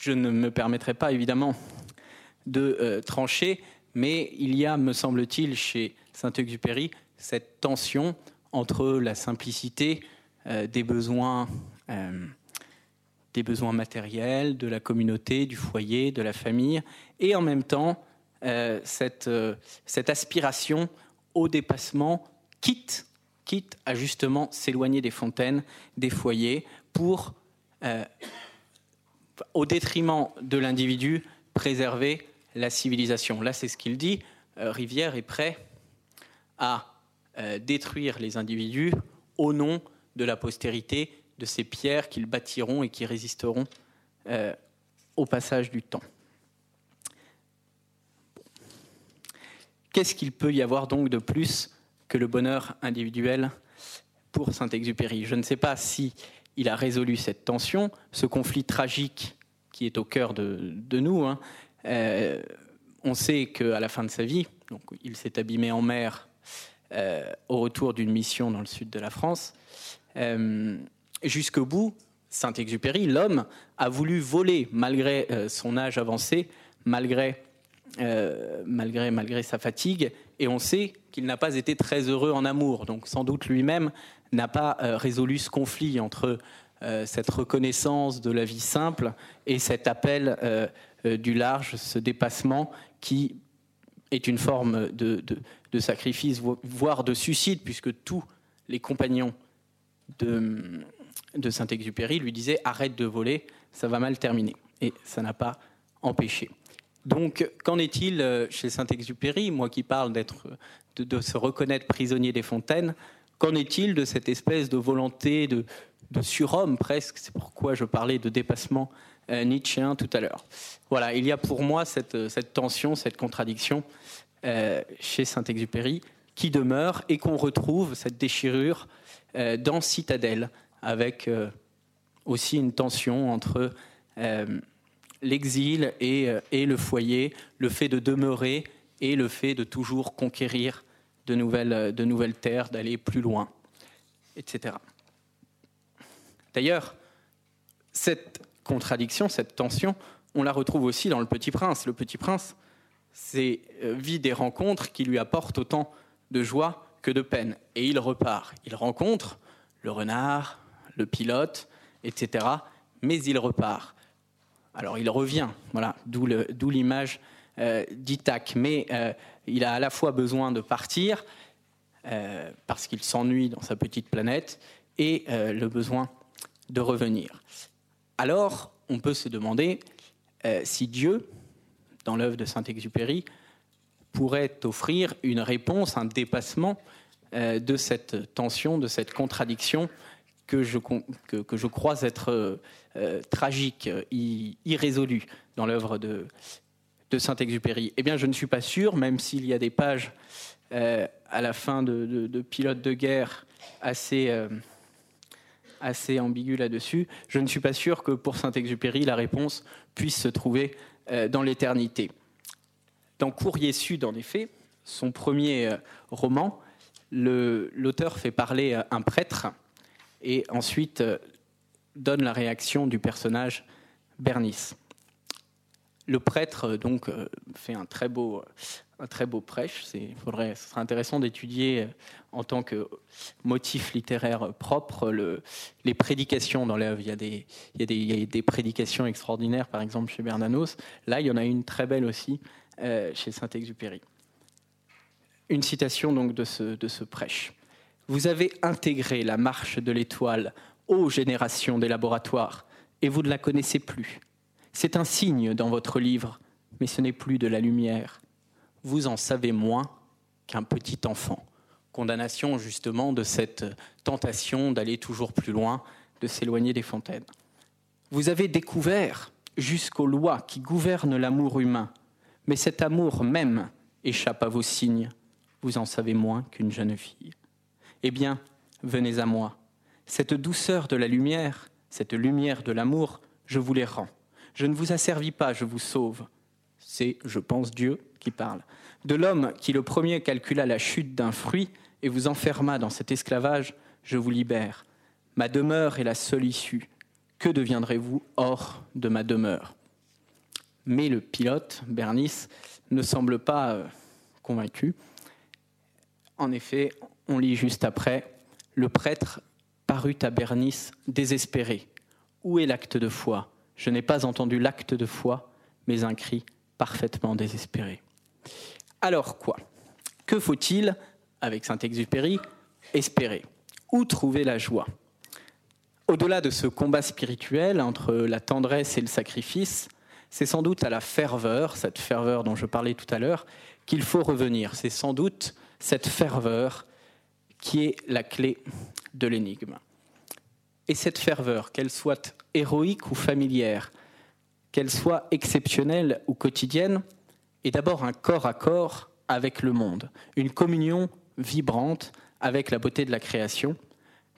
S2: Je ne me permettrai pas évidemment de euh, trancher, mais il y a, me semble-t-il, chez Saint-Exupéry, cette tension entre la simplicité euh, des besoins euh, des besoins matériels, de la communauté, du foyer, de la famille, et en même temps cette, aspiration au dépassement, quitte, à justement s'éloigner des fontaines, des foyers, pour, au détriment de l'individu, préserver la civilisation. Là, c'est ce qu'il dit. Rivière est prêt à détruire les individus au nom de la postérité, de ces pierres qu'ils bâtiront et qui résisteront au passage du temps. Qu'est-ce qu'il peut y avoir donc de plus que le bonheur individuel pour Saint-Exupéry? Je ne sais pas si il a résolu cette tension, ce conflit tragique qui est au cœur de, nous. Hein. Euh, on sait qu'à la fin de sa vie, donc, il s'est abîmé en mer euh, au retour d'une mission dans le sud de la France. Euh, jusqu'au bout, Saint-Exupéry, l'homme, a voulu voler malgré son âge avancé, malgré malgré, malgré sa fatigue, et on sait qu'il n'a pas été très heureux en amour. Donc sans doute lui-même n'a pas euh, résolu ce conflit entre euh, cette reconnaissance de la vie simple et cet appel du large, ce dépassement qui est une forme de, sacrifice, voire de suicide, puisque tous les compagnons de, Saint-Exupéry lui disaient arrête de voler, ça va mal terminer. Et ça n'a pas empêché. Donc, qu'en est-il euh, chez Saint-Exupéry, moi qui parle de, se reconnaître prisonnier des fontaines, qu'en est-il de cette espèce de volonté de, surhomme presque? C'est pourquoi je parlais de dépassement euh, nietzschéen tout à l'heure. Voilà, il y a pour moi cette, tension, cette contradiction euh, chez Saint-Exupéry qui demeure et qu'on retrouve, cette déchirure, dans Citadelle, avec aussi une tension entre l'exil et, le foyer, le fait de demeurer et le fait de toujours conquérir de nouvelles, de nouvelles terres, d'aller plus loin, etc. D'ailleurs, cette contradiction, cette tension, on la retrouve aussi dans le Petit Prince. Le Petit Prince euh, vit des rencontres qui lui apportent autant de joie que de peine. Et il repart. Il rencontre le renard, le pilote, etc. Mais il repart. Alors il revient, voilà, d'où l'image euh. Mais euh, il a à la fois besoin de partir, euh, parce qu'il s'ennuie dans sa petite planète, et le besoin de revenir. Alors, on peut se demander si Dieu, dans l'œuvre de Saint-Exupéry, pourrait offrir une réponse, un dépassement de cette tension, de cette contradiction que je, que, je crois être tragique, irrésolue dans l'œuvre de, de Saint-Exupéry Eh bien, je ne suis pas sûr, même s'il y a des pages euh, à la fin de, de, Pilote de guerre assez, euh, ambiguës là-dessus, je ne suis pas sûr que pour Saint-Exupéry, la réponse puisse se trouver euh, dans l'éternité. Dans Courrier Sud, en effet, son premier roman, l'auteur fait parler un prêtre et ensuite donne la réaction du personnage Bernice. Le prêtre euh, donc euh, fait un très beau, un très beau prêche. C'est, ce serait intéressant d'étudier euh, en tant que motif littéraire propre le, les prédications dans l'œuvre. Il y, a des, prédications extraordinaires, par exemple chez Bernanos. Là, il y en a une très belle aussi chez Saint-Exupéry. Une citation donc de ce, de ce prêche. Vous avez intégré la marche de l'étoile aux générations des laboratoires, et vous ne la connaissez plus. C'est un signe dans votre livre, mais ce n'est plus de la lumière. Vous en savez moins qu'un petit enfant. Condamnation justement de cette tentation d'aller toujours plus loin, de s'éloigner des fontaines. Vous avez découvert jusqu'aux lois qui gouvernent l'amour humain, mais cet amour même échappe à vos signes. Vous en savez moins qu'une jeune fille. Eh bien, venez à moi. Cette douceur de la lumière, cette lumière de l'amour, je vous les rends. Je ne vous asservis pas, je vous sauve. C'est, je pense, Dieu qui parle. De l'homme qui le premier calcula la chute d'un fruit et vous enferma dans cet esclavage, je vous libère. Ma demeure est la seule issue. Que deviendrez-vous hors de ma demeure? Mais le pilote, Bernice, ne semble pas euh, convaincu. En effet, on lit juste après, le prêtre parut à Bernice désespéré. Où est l'acte de foi? Je n'ai pas entendu l'acte de foi, mais un cri parfaitement désespéré. Alors quoi? Que faut-il, avec Saint-Exupéry, espérer? Où trouver la joie? Au-delà de ce combat spirituel entre la tendresse et le sacrifice, c'est sans doute à la ferveur, cette ferveur dont je parlais tout à l'heure, qu'il faut revenir. C'est sans doute cette ferveur qui est la clé de l'énigme. Et cette ferveur, qu'elle soit héroïque ou familière, qu'elle soit exceptionnelle ou quotidienne, est d'abord un corps à corps avec le monde, une communion vibrante avec la beauté de la création,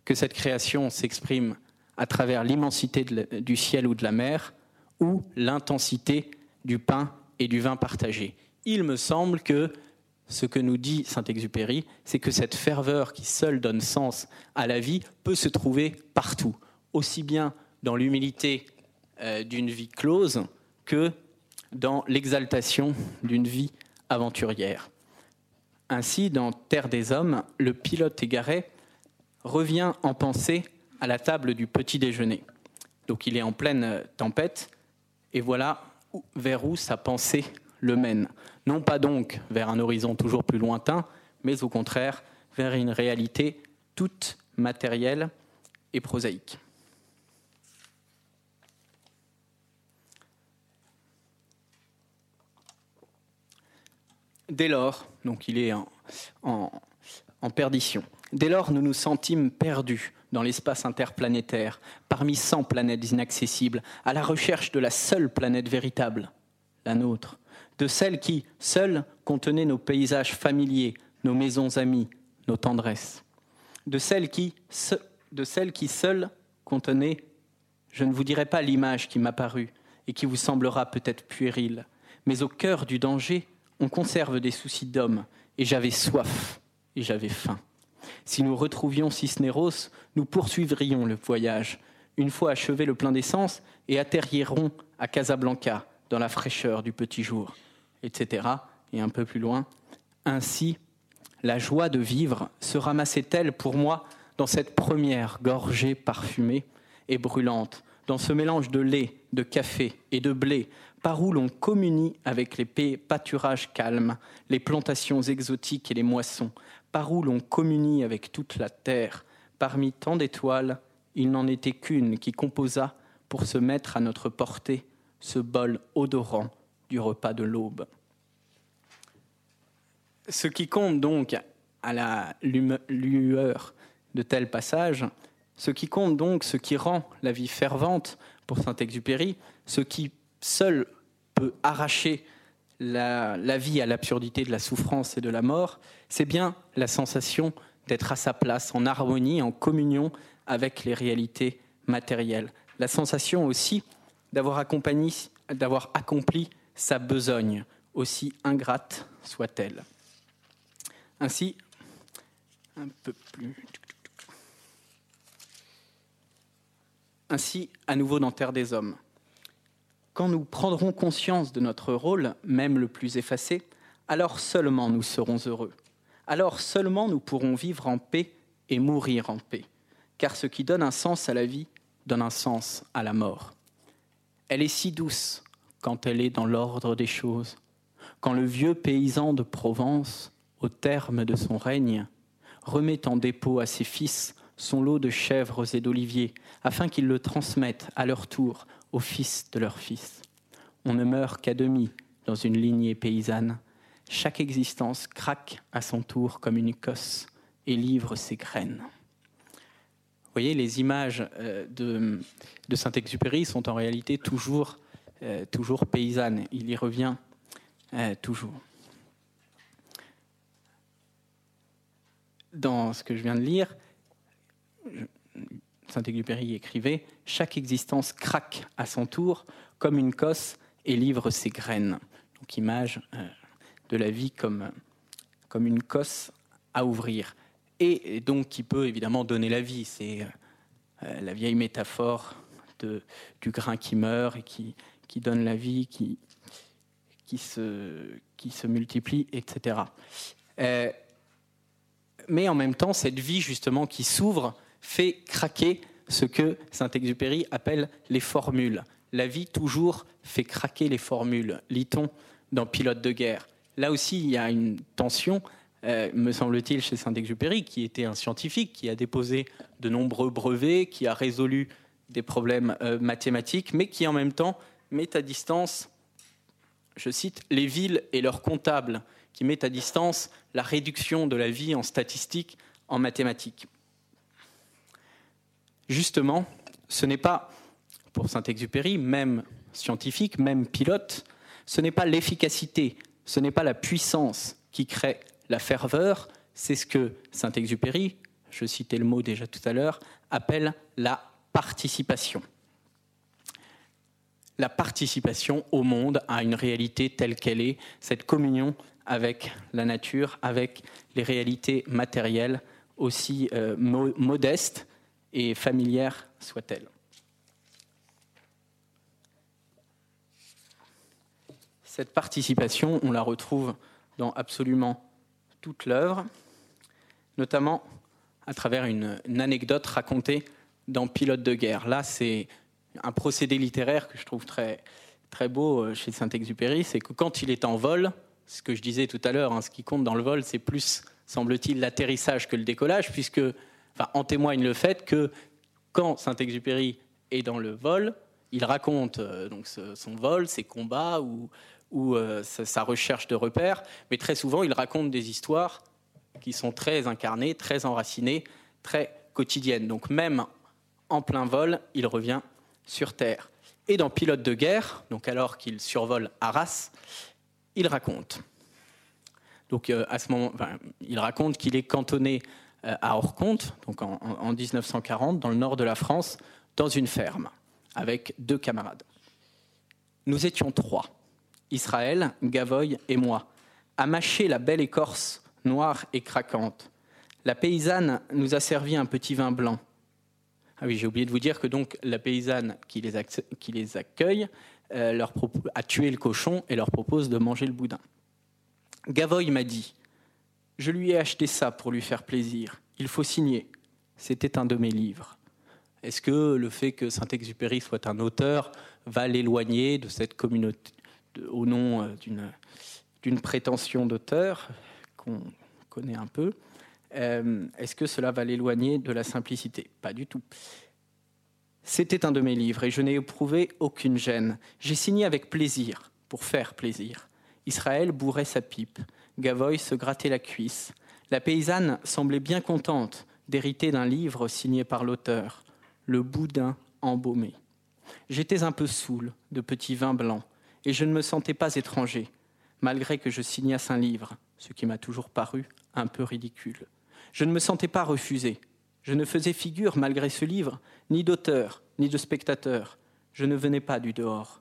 S2: que cette création s'exprime à travers l'immensité du ciel ou de la mer, ou l'intensité du pain et du vin partagé. Il me semble que ce que nous dit Saint-Exupéry, c'est que cette ferveur qui seule donne sens à la vie peut se trouver partout, aussi bien dans l'humilité euh, d'une vie close que dans l'exaltation d'une vie aventurière. Ainsi, dans Terre des Hommes, le pilote égaré revient en pensée à la table du petit déjeuner. Donc il est en pleine tempête, et voilà vers où sa pensée le mène. Non pas donc vers un horizon toujours plus lointain, mais au contraire vers une réalité toute matérielle et prosaïque. Dès lors, donc il est en, perdition, dès lors nous nous sentîmes perdus dans l'espace interplanétaire, parmi cent planètes inaccessibles, à la recherche de la seule planète véritable, la nôtre de celle qui, seule, contenait nos paysages familiers, nos maisons amies, nos tendresses, de celle qui, de seule contenait Je ne vous dirai pas l'image qui m'apparut et qui vous semblera peut-être puérile, mais au cœur du danger, on conserve des soucis d'homme, et j'avais soif, et j'avais faim. Si nous retrouvions Cisneros, nous poursuivrions le voyage, une fois achevé le plein d'essence, et atterrirons à Casablanca, dans la fraîcheur du petit jour, etc. Et un peu plus loin. Ainsi, la joie de vivre se ramassait-elle pour moi dans cette première gorgée parfumée et brûlante, dans ce mélange de lait, de café et de blé, par où l'on communie avec les pâturages calmes, les plantations exotiques et les moissons, par où l'on communie avec toute la terre. Parmi tant d'étoiles, il n'en était qu'une qui composa, pour se mettre à notre portée, ce bol odorant du repas de l'aube. Ce qui compte donc à la lueur de tels passages, ce qui compte donc, ce qui rend la vie fervente pour Saint-Exupéry, ce qui seul peut arracher la, vie à l'absurdité de la souffrance et de la mort, c'est bien la sensation d'être à sa place, en harmonie, en communion avec les réalités matérielles. La sensation aussi d'avoir accompli sa besogne, aussi ingrate soit-elle. Ainsi, un peu plus. Ainsi, à nouveau dans Terre des Hommes. Quand nous prendrons conscience de notre rôle, même le plus effacé, alors seulement nous serons heureux. Alors seulement nous pourrons vivre en paix et mourir en paix. Car ce qui donne un sens à la vie donne un sens à la mort. Elle est si douce quand elle est dans l'ordre des choses, quand le vieux paysan de Provence, au terme de son règne, remet en dépôt à ses fils son lot de chèvres et d'oliviers, afin qu'ils le transmettent à leur tour aux fils de leurs fils. On ne meurt qu'à demi dans une lignée paysanne. Chaque existence craque à son tour comme une cosse et livre ses graines. Vous voyez, les images euh, de, de Saint-Exupéry sont en réalité toujours, euh, toujours paysannes. Il y revient euh, toujours. Dans ce que je viens de lire, Saint-Exupéry écrivait Chaque existence craque à son tour comme une cosse et livre ses graines. Donc, image euh, de la vie comme, comme une cosse à ouvrir. Et, donc, qui peut évidemment donner la vie. C'est la vieille métaphore du grain qui meurt et qui, qui donne la vie, qui, qui, se, qui se multiplie, etc. Euh, mais en même temps, cette vie justement qui s'ouvre fait craquer ce que Saint-Exupéry appelle les formules. La vie toujours fait craquer les formules, lit-on dans Pilote de guerre. Là aussi, il y a une tension, euh, me semble-t-il, chez Saint-Exupéry, qui était un scientifique, qui a déposé de nombreux brevets, qui a résolu des problèmes euh, mathématiques, mais qui en même temps met à distance, je cite, les villes et leurs comptables, qui met à distance la réduction de la vie en statistiques, en mathématiques justement, ce n'est pas, pour Saint-Exupéry, même scientifique, même pilote, ce n'est pas l'efficacité, ce n'est pas la puissance qui crée la ferveur, c'est ce que Saint-Exupéry, je citais le mot déjà tout à l'heure, appelle la participation. Participation au monde, à une réalité telle qu'elle est, cette communion avec la nature, avec les réalités matérielles aussi euh, modestes et familière soit-elle. Cette participation, on la retrouve dans absolument toute l'œuvre, notamment à travers une, anecdote racontée dans Pilote de guerre. Là, c'est un procédé littéraire que je trouve très, très beau euh, chez Saint-Exupéry, c'est que quand il est en vol, ce que je disais tout à l'heure, hein, ce qui compte dans le vol, c'est plus, semble-t-il, l'atterrissage que le décollage, puisque enfin, en témoigne le fait que quand Saint-Exupéry est dans le vol, il raconte euh, donc son vol, ses combats ou, euh, sa, recherche de repères, mais très souvent il raconte des histoires qui sont très incarnées, très enracinées, très quotidiennes. Donc même en plein vol, il revient sur Terre. Et dans Pilote de guerre, donc alors qu'il survole Arras, il raconte. Donc euh, à ce moment, il raconte qu'il est cantonné euh, à Orconte, donc en, 1940, dans le nord de la France, dans une ferme. avec deux camarades. Nous étions trois, Israël, Gavoy et moi, à mâcher la belle écorce noire et craquante. La paysanne nous a servi un petit vin blanc. Ah oui, j'ai oublié de vous dire que donc la paysanne qui les, qui les accueille euh, a tué le cochon et leur propose de manger le boudin. Gavoy m'a dit Je lui ai acheté ça pour lui faire plaisir. Il faut signer. C'était un de mes livres. Est-ce que le fait que Saint-Exupéry soit un auteur va l'éloigner de cette communauté au nom euh, d'une prétention d'auteur qu'on connaît un peu? Euh, Est-ce que cela va l'éloigner de la simplicité? Pas du tout. C'était un de mes livres et je n'ai éprouvé aucune gêne. J'ai signé avec plaisir, pour faire plaisir. Israël bourrait sa pipe, Gavoy se grattait la cuisse. La paysanne semblait bien contente d'hériter d'un livre signé par l'auteur le boudin embaumé. J'étais un peu saoul de petit vin blanc, et je ne me sentais pas étranger, malgré que je signasse un livre, ce qui m'a toujours paru un peu ridicule. Je ne me sentais pas refusé. Je ne faisais figure, malgré ce livre, ni d'auteur, ni de spectateur. Je ne venais pas du dehors.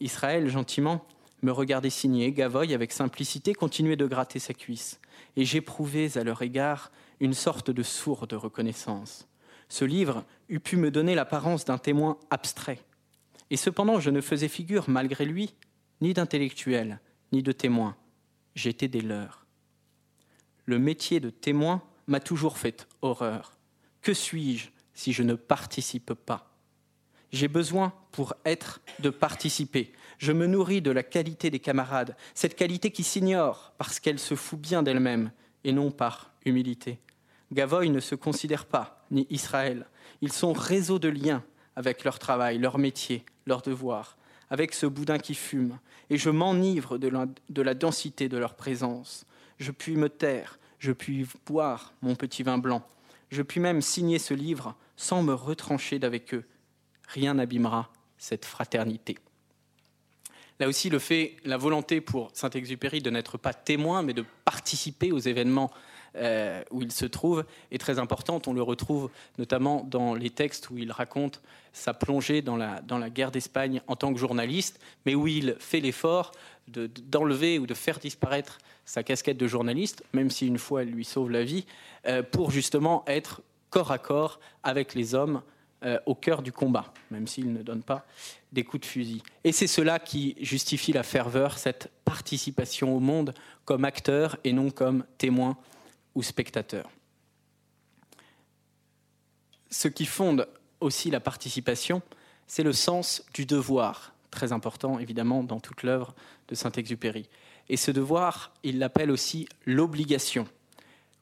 S2: Israël, gentiment, me regardait signer, Gavoy, avec simplicité, continuait de gratter sa cuisse, et j'éprouvais à leur égard une sorte de sourde reconnaissance ce livre eût pu me donner l'apparence d'un témoin abstrait. Et cependant, je ne faisais figure, malgré lui, ni d'intellectuel, ni de témoin. J'étais des leurs. Le métier de témoin m'a toujours fait horreur. Que suis-je si je ne participe pas? J'ai besoin, pour être, de participer. Je me nourris de la qualité des camarades, cette qualité qui s'ignore parce qu'elle se fout bien d'elle-même et non par humilité. Gavoy ne se considère pas, ni Israël. Ils sont réseau de liens avec leur travail, leur métier, leurs devoirs, avec ce boudin qui fume, et je m'enivre de de la densité de leur présence. Je puis me taire, je puis boire mon petit vin blanc, je puis même signer ce livre sans me retrancher d'avec eux. Rien n'abîmera cette fraternité. Là aussi, le fait, la volonté pour Saint-Exupéry de n'être pas témoin, mais de participer aux événements euh, où il se trouve est très importante. On le retrouve notamment dans les textes où il raconte sa plongée dans la, dans la guerre d'Espagne en tant que journaliste, mais où il fait l'effort d'enlever ou de faire disparaître sa casquette de journaliste, même si une fois elle lui sauve la vie, euh, pour justement être corps à corps avec les hommes euh, au cœur du combat, même s'il ne donne pas des coups de fusil. Et c'est cela qui justifie la ferveur, cette participation au monde comme acteur et non comme témoin ou spectateur. Ce qui fonde aussi la participation, c'est le sens du devoir, très important évidemment dans toute l'œuvre de Saint-Exupéry. Et ce devoir, il l'appelle aussi l'obligation,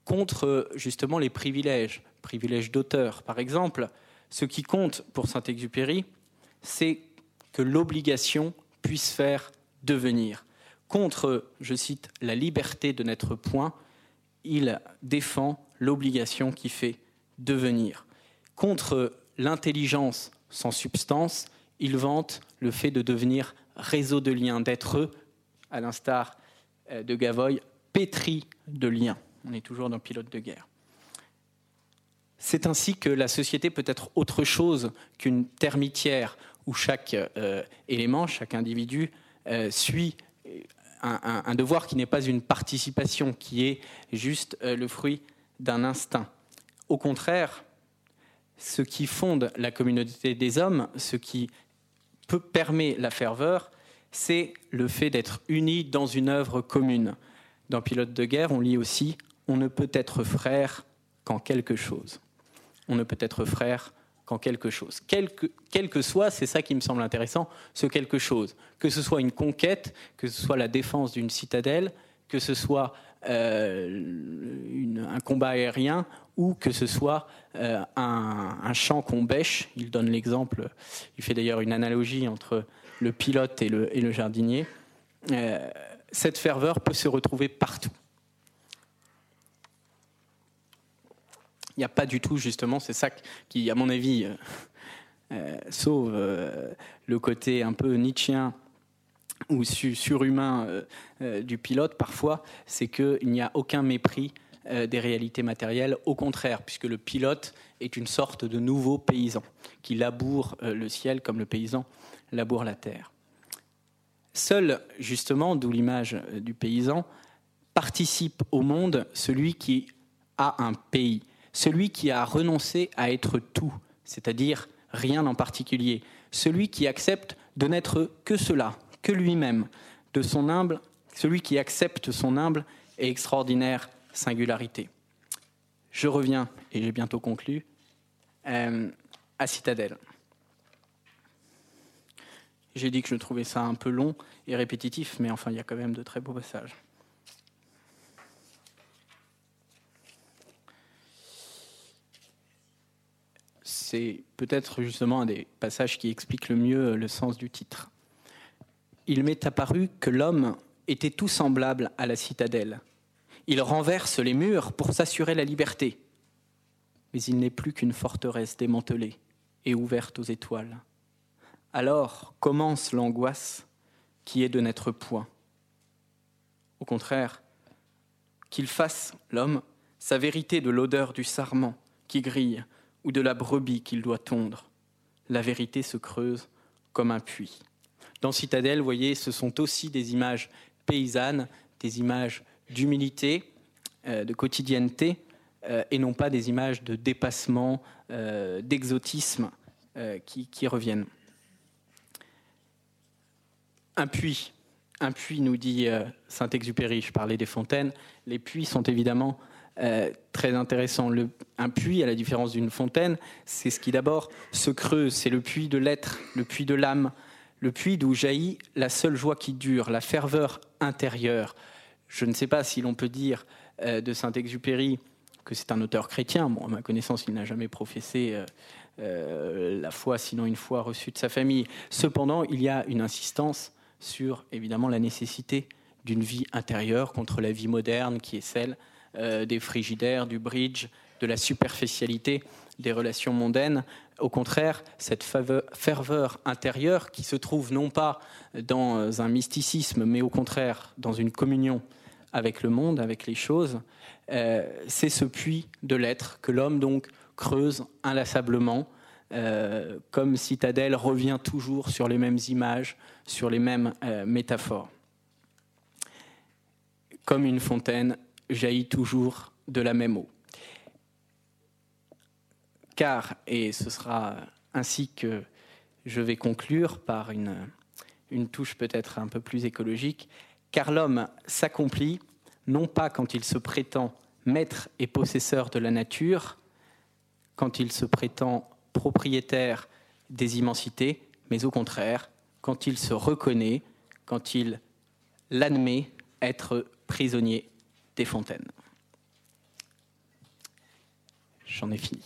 S2: contre justement les privilèges, privilèges d'auteur par exemple. Ce qui compte pour Saint-Exupéry, c'est que l'obligation puisse faire devenir. Contre, je cite, la liberté de n'être point, il défend l'obligation qui fait devenir. Contre l'intelligence sans substance, il vante le fait de devenir réseau de liens, d'être, à l'instar euh, de Gavoy, pétri de liens. On est toujours dans pilote de guerre. C'est ainsi que la société peut être autre chose qu'une termitière où chaque euh, élément, chaque individu euh, suit un, devoir qui n'est pas une participation, qui est juste le fruit d'un instinct. Au contraire, ce qui fonde la communauté des hommes, ce qui peut, permet la ferveur, c'est le fait d'être unis dans une œuvre commune. Dans Pilote de guerre, on lit aussi On ne peut être frère qu'en quelque chose. On ne peut être frère qu'en quelque chose. Quel que, soit, c'est ça qui me semble intéressant, ce quelque chose. Que ce soit une conquête, que ce soit la défense d'une citadelle, que ce soit euh, un combat aérien ou que ce soit euh, un, champ qu'on bêche. Il donne l'exemple, il fait d'ailleurs une analogie entre le pilote et le, jardinier. Euh, cette ferveur peut se retrouver partout. Il n'y a pas du tout, justement, c'est ça qui, à mon avis, euh, euh, sauve le côté un peu nietzschéen ou surhumain du pilote parfois, c'est qu'il n'y a aucun mépris des réalités matérielles, au contraire, puisque le pilote est une sorte de nouveau paysan qui laboure le ciel comme le paysan laboure la terre. Seul, justement, d'où l'image euh, du paysan, participe au monde celui qui a un pays, celui qui a renoncé à être tout, c'est-à-dire rien en particulier, celui qui accepte de n'être que cela, que lui-même, de son humble, celui qui accepte son humble et extraordinaire singularité. Je reviens, et j'ai bientôt conclu, euh, à Citadelle. J'ai dit que je trouvais ça un peu long et répétitif, mais enfin, il y a quand même de très beaux passages. C'est peut-être justement un des passages qui explique le mieux le sens du titre. Il m'est apparu que l'homme était tout semblable à la citadelle. Il renverse les murs pour s'assurer la liberté. Mais il n'est plus qu'une forteresse démantelée et ouverte aux étoiles. Alors commence l'angoisse qui est de n'être point. Au contraire, qu'il fasse, l'homme, sa vérité de l'odeur du sarment qui grille ou de la brebis qu'il doit tondre. La vérité se creuse comme un puits. Dans Citadelle, vous voyez, ce sont aussi des images paysannes, des images d'humilité, euh, de quotidienneté, euh, et non pas des images de dépassement, euh, d'exotisme qui, qui, reviennent. Un puits, un puits, nous dit Saint-Exupéry, je parlais des fontaines, les puits sont évidemment très intéressants. Le, un puits, à la différence d'une fontaine, c'est ce qui d'abord se creuse, c'est le puits de l'être, le puits de l'âme, le puits d'où jaillit la seule joie qui dure, la ferveur intérieure. Je ne sais pas si l'on peut dire euh, de Saint-Exupéry que c'est un auteur chrétien. À ma connaissance, il n'a jamais professé euh, euh, la foi, sinon une foi reçue de sa famille. Cependant, il y a une insistance sur, évidemment, la nécessité d'une vie intérieure contre la vie moderne qui est celle des frigidaires, du bridge, de la superficialité des relations mondaines. Au contraire, cette ferveur intérieure qui se trouve non pas dans un mysticisme, mais au contraire dans une communion avec le monde, avec les choses, euh, c'est ce puits de l'être que l'homme donc creuse inlassablement, euh, comme citadelle revient toujours sur les mêmes images, sur les mêmes euh, métaphores. Comme une fontaine jaillit toujours de la même eau car, et ce sera ainsi que je vais conclure par une, une touche peut-être un peu plus écologique, car l'homme s'accomplit non pas quand il se prétend maître et possesseur de la nature, quand il se prétend propriétaire des immensités, mais au contraire, quand il se reconnaît, quand il l'admet être prisonnier des fontaines. J'en ai fini.